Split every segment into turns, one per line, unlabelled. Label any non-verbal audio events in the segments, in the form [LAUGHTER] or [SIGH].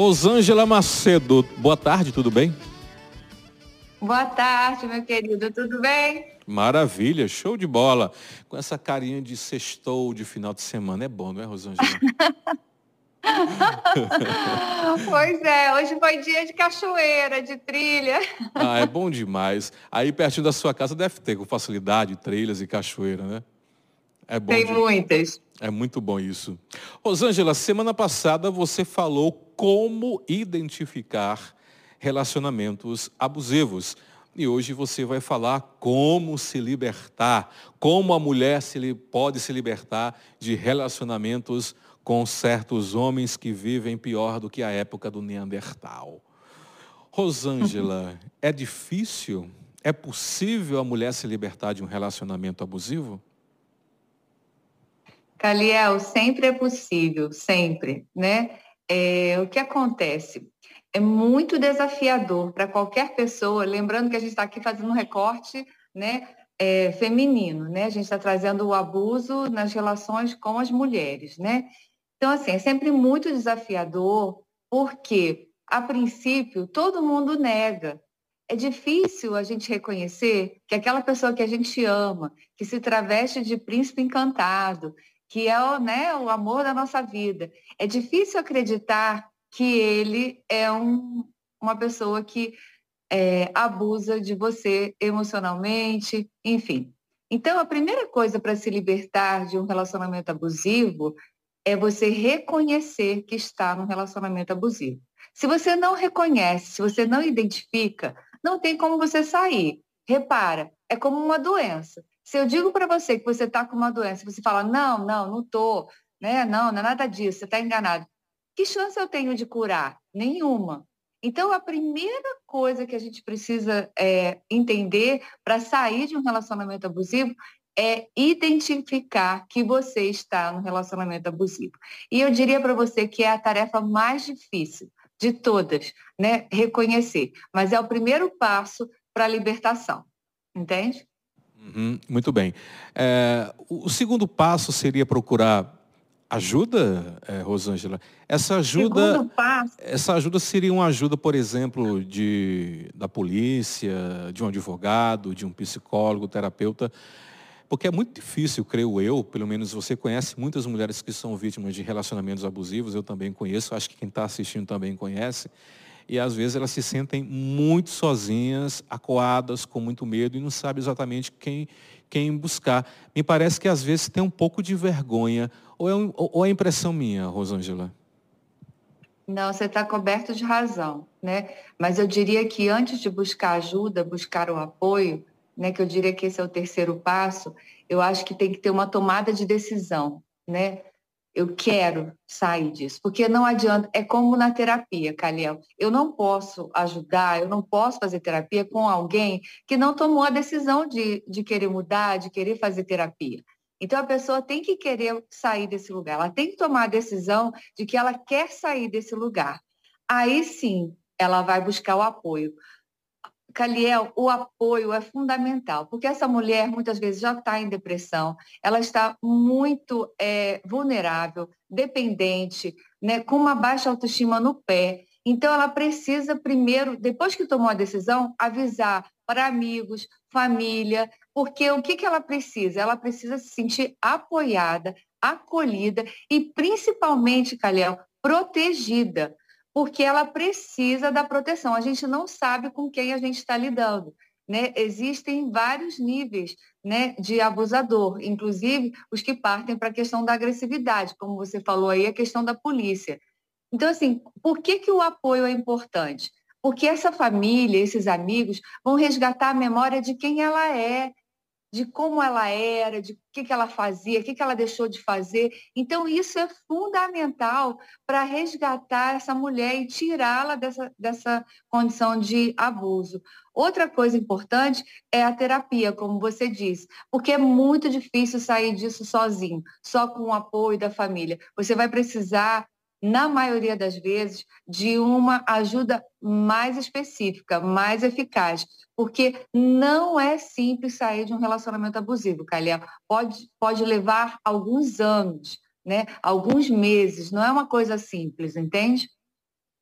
Rosângela Macedo, boa tarde, tudo bem?
Boa tarde, meu querido, tudo bem?
Maravilha, show de bola. Com essa carinha de sextou de final de semana. É bom, não é, Rosângela? [LAUGHS]
pois é, hoje foi dia de cachoeira, de trilha.
Ah, é bom demais. Aí pertinho da sua casa deve ter com facilidade trilhas e cachoeira, né?
É bom. Tem de... muitas.
É muito bom isso. Rosângela, semana passada você falou como identificar relacionamentos abusivos. E hoje você vai falar como se libertar, como a mulher se, pode se libertar de relacionamentos com certos homens que vivem pior do que a época do Neandertal. Rosângela, é difícil? É possível a mulher se libertar de um relacionamento abusivo?
Caliel, sempre é possível, sempre, né? É, o que acontece? É muito desafiador para qualquer pessoa, lembrando que a gente está aqui fazendo um recorte, né? É, feminino, né? A gente está trazendo o abuso nas relações com as mulheres, né? Então, assim, é sempre muito desafiador, porque, a princípio, todo mundo nega. É difícil a gente reconhecer que aquela pessoa que a gente ama, que se traveste de príncipe encantado, que é o, né, o amor da nossa vida, é difícil acreditar que ele é um, uma pessoa que é, abusa de você emocionalmente, enfim. Então, a primeira coisa para se libertar de um relacionamento abusivo é você reconhecer que está num relacionamento abusivo. Se você não reconhece, se você não identifica, não tem como você sair. Repara, é como uma doença. Se eu digo para você que você está com uma doença, você fala, não, não, não estou, né? não, não é nada disso, você está enganado. Que chance eu tenho de curar? Nenhuma. Então, a primeira coisa que a gente precisa é, entender para sair de um relacionamento abusivo é identificar que você está no relacionamento abusivo. E eu diria para você que é a tarefa mais difícil de todas, né? Reconhecer. Mas é o primeiro passo para a libertação. Entende?
Uhum, muito bem. É, o segundo passo seria procurar ajuda, é, Rosângela? Essa ajuda, essa ajuda seria uma ajuda, por exemplo, de, da polícia, de um advogado, de um psicólogo, terapeuta, porque é muito difícil, creio eu, pelo menos você conhece muitas mulheres que são vítimas de relacionamentos abusivos, eu também conheço, acho que quem está assistindo também conhece. E às vezes elas se sentem muito sozinhas, acuadas, com muito medo e não sabem exatamente quem, quem buscar. Me parece que às vezes tem um pouco de vergonha. Ou é, ou é impressão minha, Rosângela?
Não, você está coberto de razão, né? Mas eu diria que antes de buscar ajuda, buscar o apoio, né, que eu diria que esse é o terceiro passo, eu acho que tem que ter uma tomada de decisão, né? Eu quero sair disso, porque não adianta, é como na terapia, Caliel. Eu não posso ajudar, eu não posso fazer terapia com alguém que não tomou a decisão de, de querer mudar, de querer fazer terapia. Então a pessoa tem que querer sair desse lugar, ela tem que tomar a decisão de que ela quer sair desse lugar. Aí sim, ela vai buscar o apoio. Caliel, o apoio é fundamental, porque essa mulher muitas vezes já está em depressão, ela está muito é, vulnerável, dependente, né, com uma baixa autoestima no pé. Então, ela precisa primeiro, depois que tomou a decisão, avisar para amigos, família, porque o que, que ela precisa? Ela precisa se sentir apoiada, acolhida e, principalmente, Caliel, protegida porque ela precisa da proteção. A gente não sabe com quem a gente está lidando. Né? Existem vários níveis né, de abusador, inclusive os que partem para a questão da agressividade, como você falou aí, a questão da polícia. Então, assim, por que, que o apoio é importante? Porque essa família, esses amigos, vão resgatar a memória de quem ela é, de como ela era, de o que, que ela fazia, o que, que ela deixou de fazer. Então, isso é fundamental para resgatar essa mulher e tirá-la dessa, dessa condição de abuso. Outra coisa importante é a terapia, como você disse, porque é muito difícil sair disso sozinho, só com o apoio da família. Você vai precisar na maioria das vezes, de uma ajuda mais específica, mais eficaz, porque não é simples sair de um relacionamento abusivo, Calhão. Pode, pode levar alguns anos, né? alguns meses, não é uma coisa simples, entende?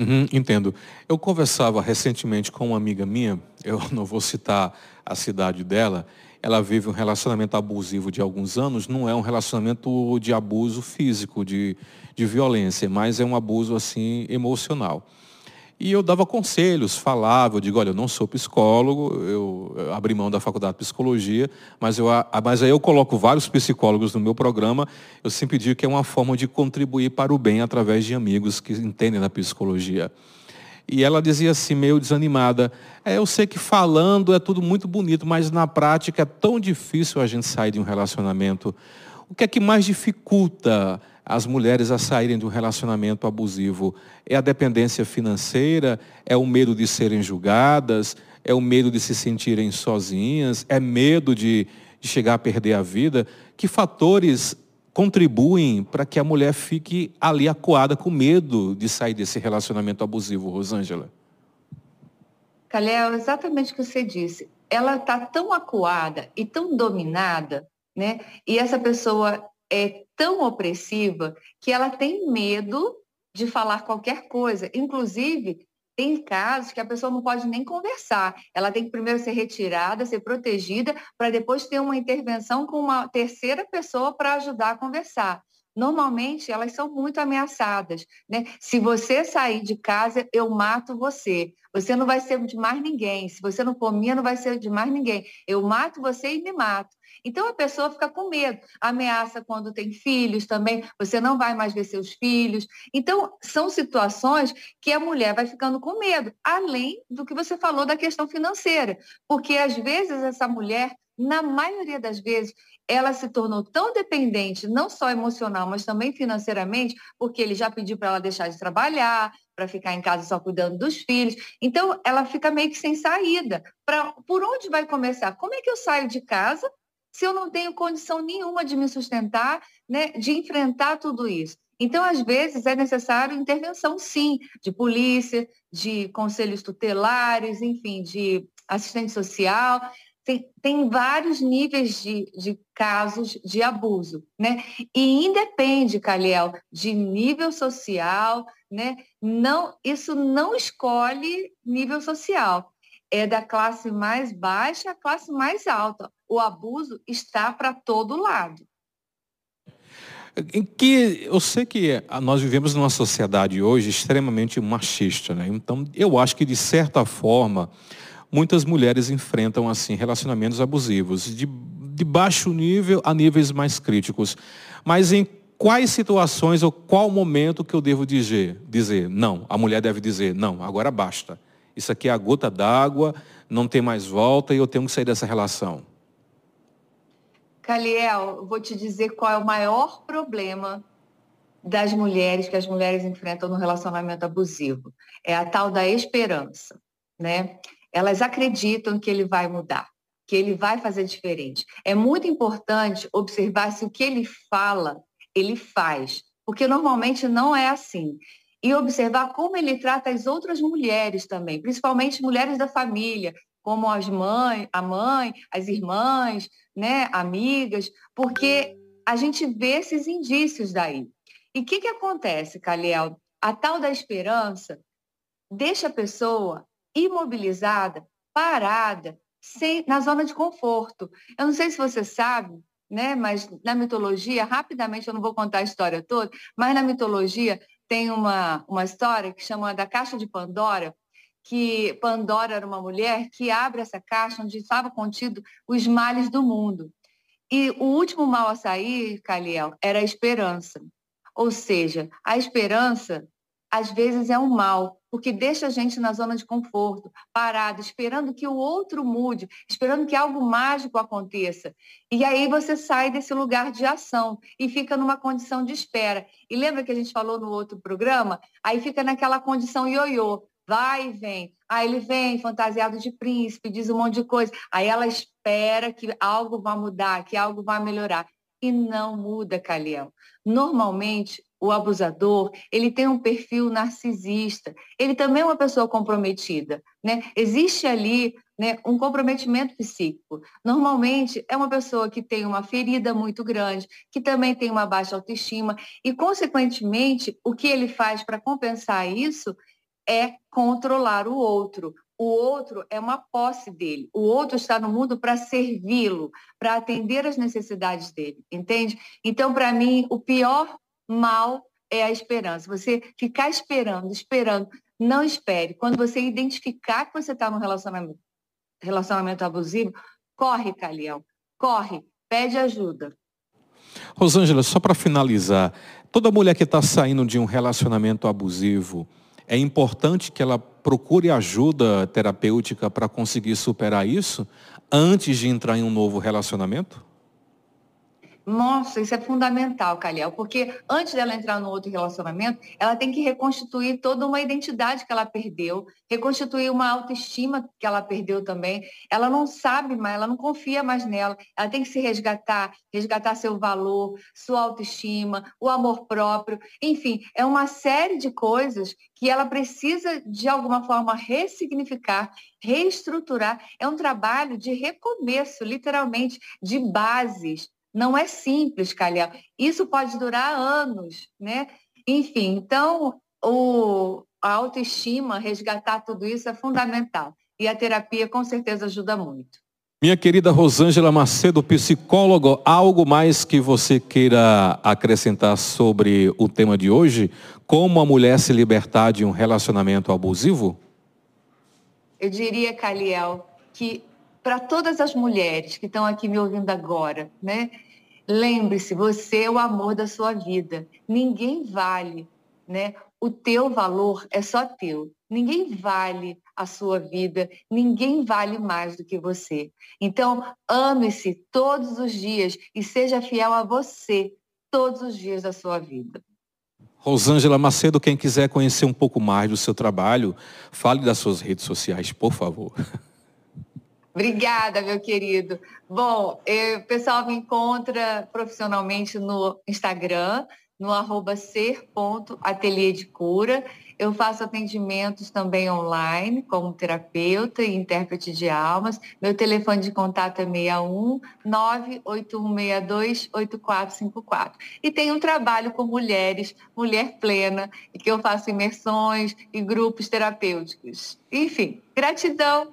Uhum, entendo. Eu conversava recentemente com uma amiga minha, eu [LAUGHS] não vou citar a cidade dela, ela vive um relacionamento abusivo de alguns anos, não é um relacionamento de abuso físico, de, de violência, mas é um abuso assim emocional. E eu dava conselhos, falava, eu digo, olha, eu não sou psicólogo, eu, abri mão da faculdade de psicologia, mas, eu, mas aí eu coloco vários psicólogos no meu programa, eu sempre digo que é uma forma de contribuir para o bem através de amigos que entendem da psicologia. E ela dizia assim, meio desanimada, é, eu sei que falando é tudo muito bonito, mas na prática é tão difícil a gente sair de um relacionamento. O que é que mais dificulta as mulheres a saírem um relacionamento abusivo? É a dependência financeira? É o medo de serem julgadas? É o medo de se sentirem sozinhas? É medo de, de chegar a perder a vida? Que fatores contribuem para que a mulher fique ali acuada com medo de sair desse relacionamento abusivo, Rosângela?
Calhau, exatamente o que você disse. Ela está tão acuada e tão dominada, né? E essa pessoa é tão opressiva que ela tem medo de falar qualquer coisa. Inclusive, tem casos que a pessoa não pode nem conversar. Ela tem que primeiro ser retirada, ser protegida, para depois ter uma intervenção com uma terceira pessoa para ajudar a conversar. Normalmente, elas são muito ameaçadas. Né? Se você sair de casa, eu mato você. Você não vai ser de mais ninguém. Se você não for minha, não vai ser de mais ninguém. Eu mato você e me mato. Então a pessoa fica com medo, ameaça quando tem filhos também, você não vai mais ver seus filhos. Então são situações que a mulher vai ficando com medo, além do que você falou da questão financeira, porque às vezes essa mulher, na maioria das vezes, ela se tornou tão dependente, não só emocional, mas também financeiramente, porque ele já pediu para ela deixar de trabalhar, para ficar em casa só cuidando dos filhos. Então, ela fica meio que sem saída. Pra, por onde vai começar? Como é que eu saio de casa se eu não tenho condição nenhuma de me sustentar, né, de enfrentar tudo isso? Então, às vezes, é necessário intervenção, sim, de polícia, de conselhos tutelares, enfim, de assistente social. Tem, vários níveis de, de, casos de abuso, né? E independe, Caliel, de nível social, né? Não, isso não escolhe nível social é da classe mais baixa à classe mais alta. O abuso está para todo lado.
Em que eu sei que nós vivemos numa sociedade hoje extremamente machista, né? Então, eu acho que de certa forma muitas mulheres enfrentam assim relacionamentos abusivos de, de baixo nível a níveis mais críticos. Mas em quais situações ou qual momento que eu devo dizer, dizer não? A mulher deve dizer não, agora basta. Isso aqui é a gota d'água, não tem mais volta e eu tenho que sair dessa relação.
Caliel, vou te dizer qual é o maior problema das mulheres que as mulheres enfrentam no relacionamento abusivo. É a tal da esperança, né? Elas acreditam que ele vai mudar, que ele vai fazer diferente. É muito importante observar se o que ele fala, ele faz, porque normalmente não é assim e observar como ele trata as outras mulheres também, principalmente mulheres da família, como as mães, a mãe, as irmãs, né, amigas, porque a gente vê esses indícios daí. E o que, que acontece, Caliel? A tal da esperança deixa a pessoa imobilizada, parada, sem, na zona de conforto. Eu não sei se você sabe, né, mas na mitologia, rapidamente, eu não vou contar a história toda, mas na mitologia tem uma, uma história que chama da Caixa de Pandora, que Pandora era uma mulher que abre essa caixa onde estava contido os males do mundo. E o último mal a sair, Caliel, era a esperança. Ou seja, a esperança às vezes é um mal, porque deixa a gente na zona de conforto, parado, esperando que o outro mude, esperando que algo mágico aconteça. E aí você sai desse lugar de ação e fica numa condição de espera. E lembra que a gente falou no outro programa? Aí fica naquela condição ioiô, vai e vem. Aí ele vem fantasiado de príncipe, diz um monte de coisa. Aí ela espera que algo vá mudar, que algo vá melhorar. E não muda, Caliel. Normalmente, o abusador, ele tem um perfil narcisista, ele também é uma pessoa comprometida, né? Existe ali né, um comprometimento psíquico. Normalmente é uma pessoa que tem uma ferida muito grande, que também tem uma baixa autoestima e, consequentemente, o que ele faz para compensar isso é controlar o outro. O outro é uma posse dele. O outro está no mundo para servi-lo, para atender as necessidades dele, entende? Então, para mim, o pior mal é a esperança. Você ficar esperando, esperando. Não espere. Quando você identificar que você está num relacionamento, relacionamento abusivo, corre, Caliel. Corre. Pede ajuda.
Rosângela, só para finalizar, toda mulher que está saindo de um relacionamento abusivo, é importante que ela procure ajuda terapêutica para conseguir superar isso antes de entrar em um novo relacionamento?
Nossa, isso é fundamental, Caliel, porque antes dela entrar no outro relacionamento, ela tem que reconstituir toda uma identidade que ela perdeu, reconstituir uma autoestima que ela perdeu também. Ela não sabe mais, ela não confia mais nela. Ela tem que se resgatar, resgatar seu valor, sua autoestima, o amor próprio. Enfim, é uma série de coisas que ela precisa, de alguma forma, ressignificar, reestruturar. É um trabalho de recomeço, literalmente, de bases não é simples, Calhau. Isso pode durar anos, né? Enfim, então o, a autoestima, resgatar tudo isso é fundamental. E a terapia com certeza ajuda muito.
Minha querida Rosângela Macedo, psicólogo, algo mais que você queira acrescentar sobre o tema de hoje? Como a mulher se libertar de um relacionamento abusivo?
Eu diria, Caliel, que para todas as mulheres que estão aqui me ouvindo agora, né? Lembre-se, você é o amor da sua vida. Ninguém vale, né? O teu valor é só teu. Ninguém vale a sua vida, ninguém vale mais do que você. Então, ame-se todos os dias e seja fiel a você todos os dias da sua vida.
Rosângela Macedo, quem quiser conhecer um pouco mais do seu trabalho, fale das suas redes sociais, por favor. [LAUGHS]
Obrigada, meu querido. Bom, eu, o pessoal me encontra profissionalmente no Instagram, no arroba ser.ateliê de cura. Eu faço atendimentos também online, como terapeuta e intérprete de almas. Meu telefone de contato é 61 98162 8454. E tenho um trabalho com mulheres, mulher plena, e que eu faço imersões e grupos terapêuticos. Enfim, gratidão